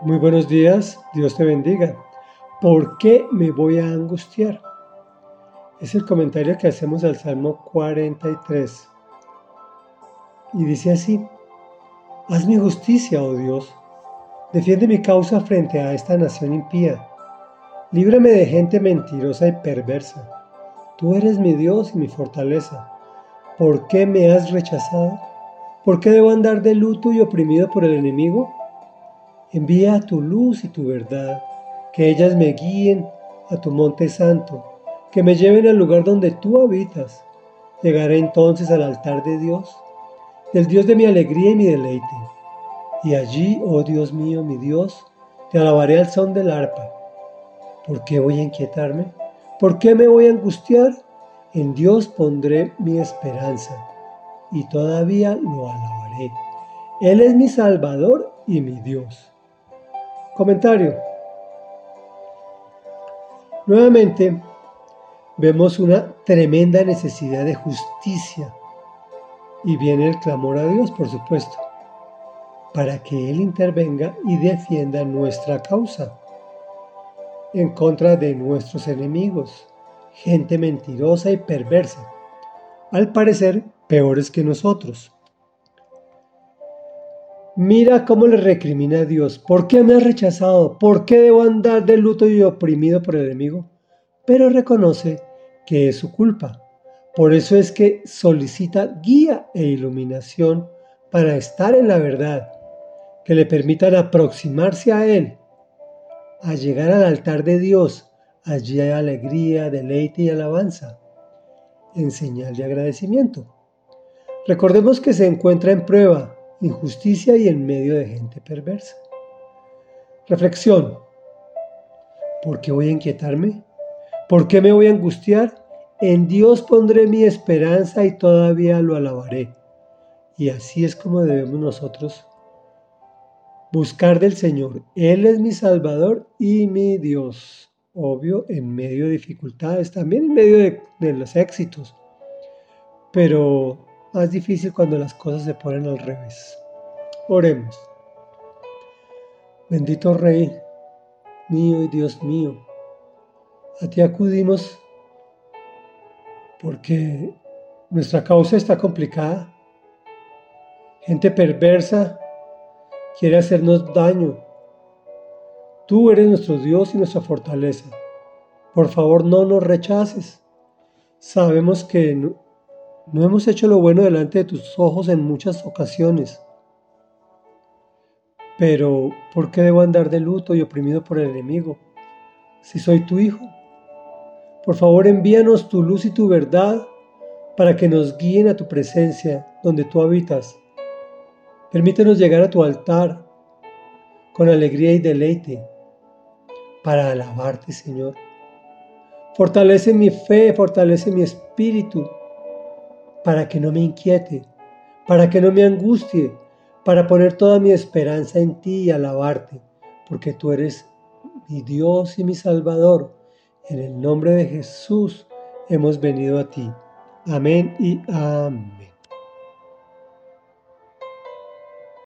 Muy buenos días, Dios te bendiga. ¿Por qué me voy a angustiar? Es el comentario que hacemos al Salmo 43. Y dice así, Hazme justicia, oh Dios, defiende mi causa frente a esta nación impía. Líbrame de gente mentirosa y perversa. Tú eres mi Dios y mi fortaleza. ¿Por qué me has rechazado? ¿Por qué debo andar de luto y oprimido por el enemigo? Envía tu luz y tu verdad, que ellas me guíen a tu monte santo, que me lleven al lugar donde tú habitas. Llegaré entonces al altar de Dios, del Dios de mi alegría y mi deleite. Y allí, oh Dios mío, mi Dios, te alabaré al son del arpa. ¿Por qué voy a inquietarme? ¿Por qué me voy a angustiar? En Dios pondré mi esperanza y todavía lo alabaré. Él es mi Salvador y mi Dios. Comentario. Nuevamente, vemos una tremenda necesidad de justicia y viene el clamor a Dios, por supuesto, para que Él intervenga y defienda nuestra causa en contra de nuestros enemigos, gente mentirosa y perversa, al parecer peores que nosotros. Mira cómo le recrimina a Dios. ¿Por qué me has rechazado? ¿Por qué debo andar de luto y oprimido por el enemigo? Pero reconoce que es su culpa. Por eso es que solicita guía e iluminación para estar en la verdad, que le permitan aproximarse a Él, a llegar al altar de Dios. Allí hay alegría, deleite y alabanza, en señal de agradecimiento. Recordemos que se encuentra en prueba injusticia y en medio de gente perversa. Reflexión. ¿Por qué voy a inquietarme? ¿Por qué me voy a angustiar? En Dios pondré mi esperanza y todavía lo alabaré. Y así es como debemos nosotros buscar del Señor. Él es mi Salvador y mi Dios. Obvio, en medio de dificultades, también en medio de, de los éxitos. Pero más difícil cuando las cosas se ponen al revés. Oremos. Bendito Rey mío y Dios mío, a ti acudimos porque nuestra causa está complicada. Gente perversa quiere hacernos daño. Tú eres nuestro Dios y nuestra fortaleza. Por favor, no nos rechaces. Sabemos que no hemos hecho lo bueno delante de tus ojos en muchas ocasiones. Pero, ¿por qué debo andar de luto y oprimido por el enemigo? Si soy tu hijo. Por favor, envíanos tu luz y tu verdad para que nos guíen a tu presencia donde tú habitas. Permítenos llegar a tu altar con alegría y deleite para alabarte, Señor. Fortalece mi fe, fortalece mi espíritu para que no me inquiete, para que no me angustie, para poner toda mi esperanza en ti y alabarte, porque tú eres mi Dios y mi Salvador. En el nombre de Jesús hemos venido a ti. Amén y amén.